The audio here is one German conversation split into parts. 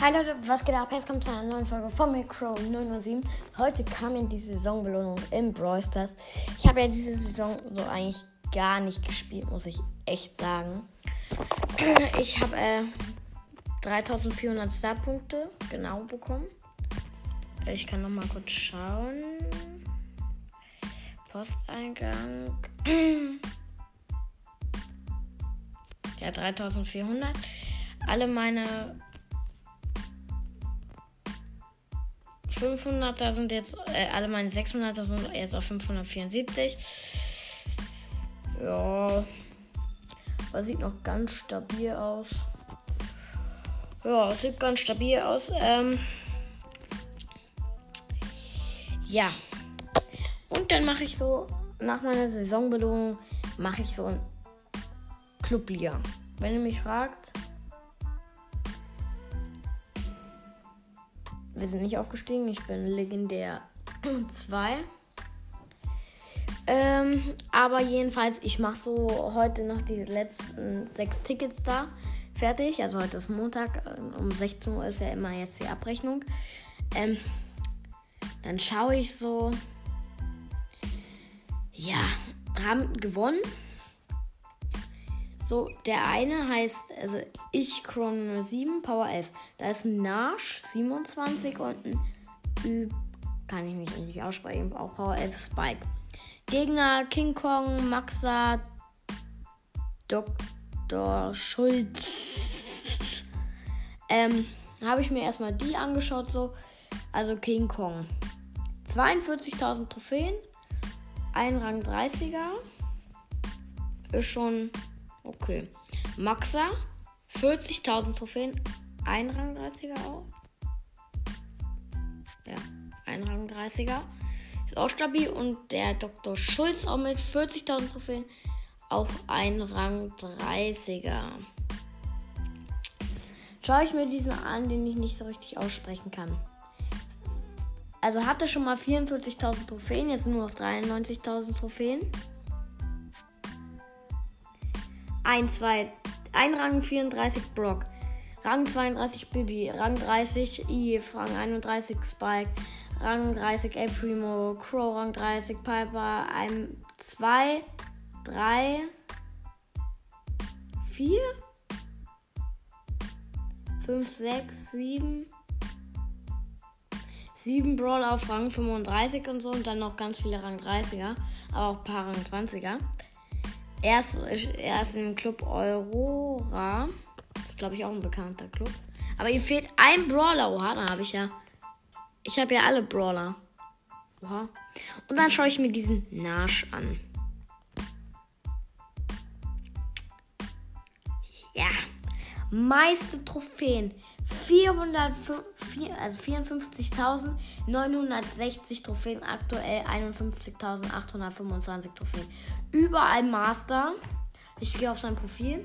Hi Leute, was geht ab? Jetzt kommt zu einer neuen Folge von mir, Crow 907. Heute kam in die Saisonbelohnung im Brawl Stars. Ich habe ja diese Saison so eigentlich gar nicht gespielt, muss ich echt sagen. Ich habe äh, 3400 Starpunkte genau bekommen. Ich kann noch mal kurz schauen. Posteingang. Ja, 3400. Alle meine 500er sind jetzt, äh, alle meine 600er sind jetzt auf 574. Ja, aber sieht noch ganz stabil aus. Ja, sieht ganz stabil aus. Ähm, ja. Und dann mache ich so, nach meiner Saisonbelohnung, mache ich so ein Clubliga. Wenn ihr mich fragt, wir sind nicht aufgestiegen. Ich bin legendär 2. Ähm, aber jedenfalls, ich mache so heute noch die letzten sechs Tickets da fertig. Also heute ist Montag, um 16 Uhr ist ja immer jetzt die Abrechnung. Ähm, dann schaue ich so. Ja, haben gewonnen. So, der eine heißt, also ich Chrono 7, Power 11. Da ist ein Nash 27 und ein Ü, kann ich nicht richtig aussprechen, auch Power 11 Spike. Gegner King Kong, Maxa, Dr. Schulz. Ähm, habe ich mir erstmal die angeschaut, so. Also King Kong. 42.000 Trophäen, ein Rang 30er. Ist schon Okay. Maxa, 40.000 Trophäen, ein Rang 30er auch. Ja, ein Rang 30er. Ist auch stabil. Und der Dr. Schulz auch mit 40.000 Trophäen, auch ein Rang 30er. Schaue ich mir diesen an, den ich nicht so richtig aussprechen kann. Also hatte schon mal 44.000 Trophäen, jetzt nur noch 93.000 Trophäen. 1, 2, 1 Rang 34 Brock, Rang 32 Bibi, Rang 30 Eve, Rang 31 Spike, Rang 30 El Primo, Crow, Rang 30 Piper, 1, 2, 3, 4, 5, 6, 7, 7 Brawler auf Rang 35 und so und dann noch ganz viele Rang 30er, aber auch ein paar Rang 20er. Er ist, er ist im Club Aurora. Das ist, glaube ich, auch ein bekannter Club. Aber ihm fehlt ein Brawler. Oha, da habe ich ja. Ich habe ja alle Brawler. Oha. Und dann schaue ich mir diesen Nash an. Ja. Meiste Trophäen. 454, also 54.960 Trophäen, aktuell 51.825 Trophäen. Überall Master. Ich gehe auf sein Profil.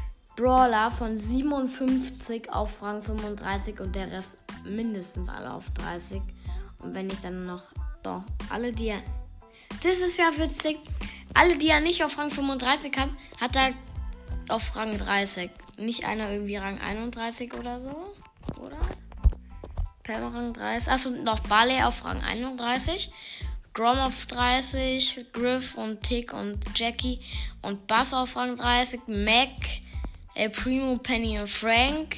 Brawler von 57 auf Rang 35 und der Rest mindestens alle auf 30. Und wenn ich dann noch, doch, alle, die er, das ist ja witzig, alle, die er nicht auf Rang 35 hat, hat er auf Rang 30. Nicht einer irgendwie Rang 31 oder so, oder? Pam Rang 30. Achso, noch Barley auf Rang 31. Grom auf 30, Griff und Tick und Jackie und Bass auf Rang 30, Mac, El Primo, Penny und Frank,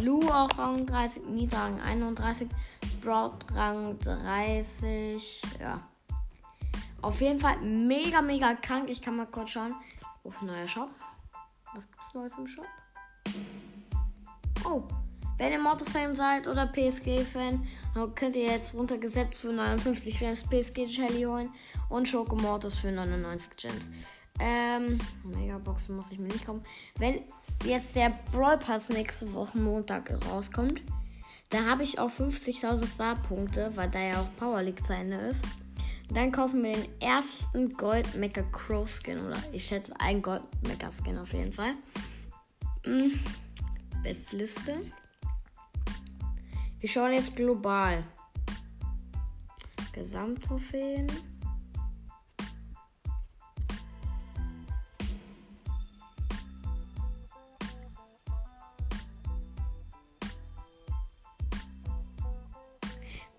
Lou auf Rang 30, Nita Rang 31, Sprout Rang 30, ja. Auf jeden Fall mega, mega krank. Ich kann mal kurz schauen. Oh, neuer Shop. Was gibt's Neues im Shop? Oh, wenn ihr Mortis-Fan seid oder PSG-Fan, könnt ihr jetzt runtergesetzt für 59 Gems PSG Jelly holen und Schoko Mortis für 99 Gems. Ähm, Megabox muss ich mir nicht kommen. Wenn jetzt der Brawl Pass nächste Woche Montag rauskommt, Da habe ich auch 50.000 Star-Punkte, weil da ja auch Power League zu Ende ist. Dann kaufen wir den ersten Gold Mecha Crow Skin. Oder ich schätze ein Gold Mecha Skin auf jeden Fall. Hm. Bestliste. Wir schauen jetzt global. Gesamttrophäen.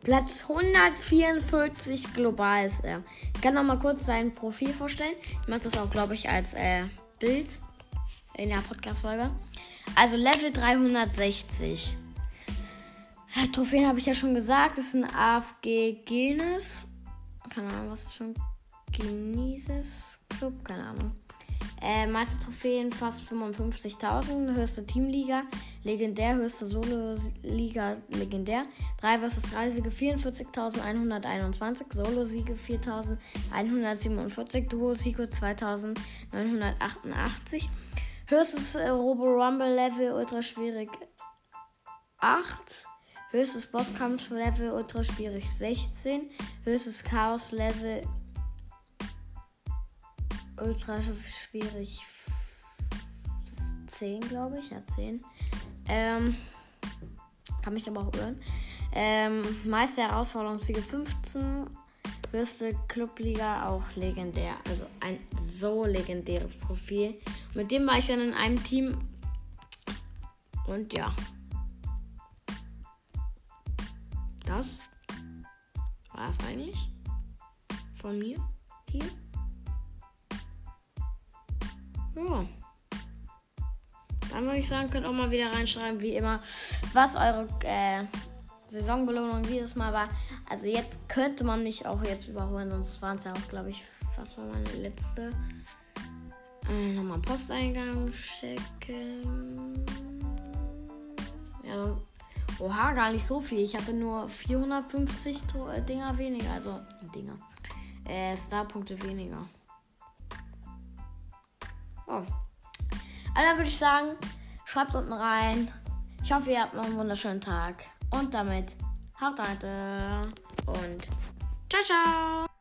Platz 144 global ist er. Ich kann noch mal kurz sein Profil vorstellen. Ich mache das auch, glaube ich, als äh, Bild in der Podcast-Folge. Also Level 360. Ja, Trophäen habe ich ja schon gesagt. Das ist ein AFG Genes. Keine Ahnung, was ist schon Genesis Club? Keine Ahnung. Äh, meiste Trophäen fast 55.000. Höchste Teamliga legendär. Höchste Solo-Liga legendär. 3 vs 3 Siege 44.121. Solo-Siege 4.147. Duo-Siege 2.988. Höchstes äh, Robo-Rumble-Level ultra schwierig 8. Höchstes Bosskampf-Level ultra schwierig 16. Höchstes Chaos-Level ultra schwierig 10, glaube ich. Ja, 10. Ähm, kann mich aber auch irren. Ähm, Meister Herausforderungssiege 15. Höchste Clubliga auch legendär. Also ein so legendäres Profil. Mit dem war ich dann in einem Team. Und ja. Das war es eigentlich. Von mir. Hier. Ja. Dann würde ich sagen, könnt auch mal wieder reinschreiben, wie immer, was eure äh, Saisonbelohnung dieses Mal war. Also jetzt könnte man mich auch jetzt überholen, sonst waren es ja auch, glaube ich, was war meine letzte. Äh, nochmal Posteingang checken. Ja, oha, gar nicht so viel. Ich hatte nur 450 äh, Dinger weniger. Also, Dinger. Äh, Starpunkte weniger. Oh. Also würde ich sagen, schreibt unten rein. Ich hoffe, ihr habt noch einen wunderschönen Tag. Und damit haut rein und ciao, ciao.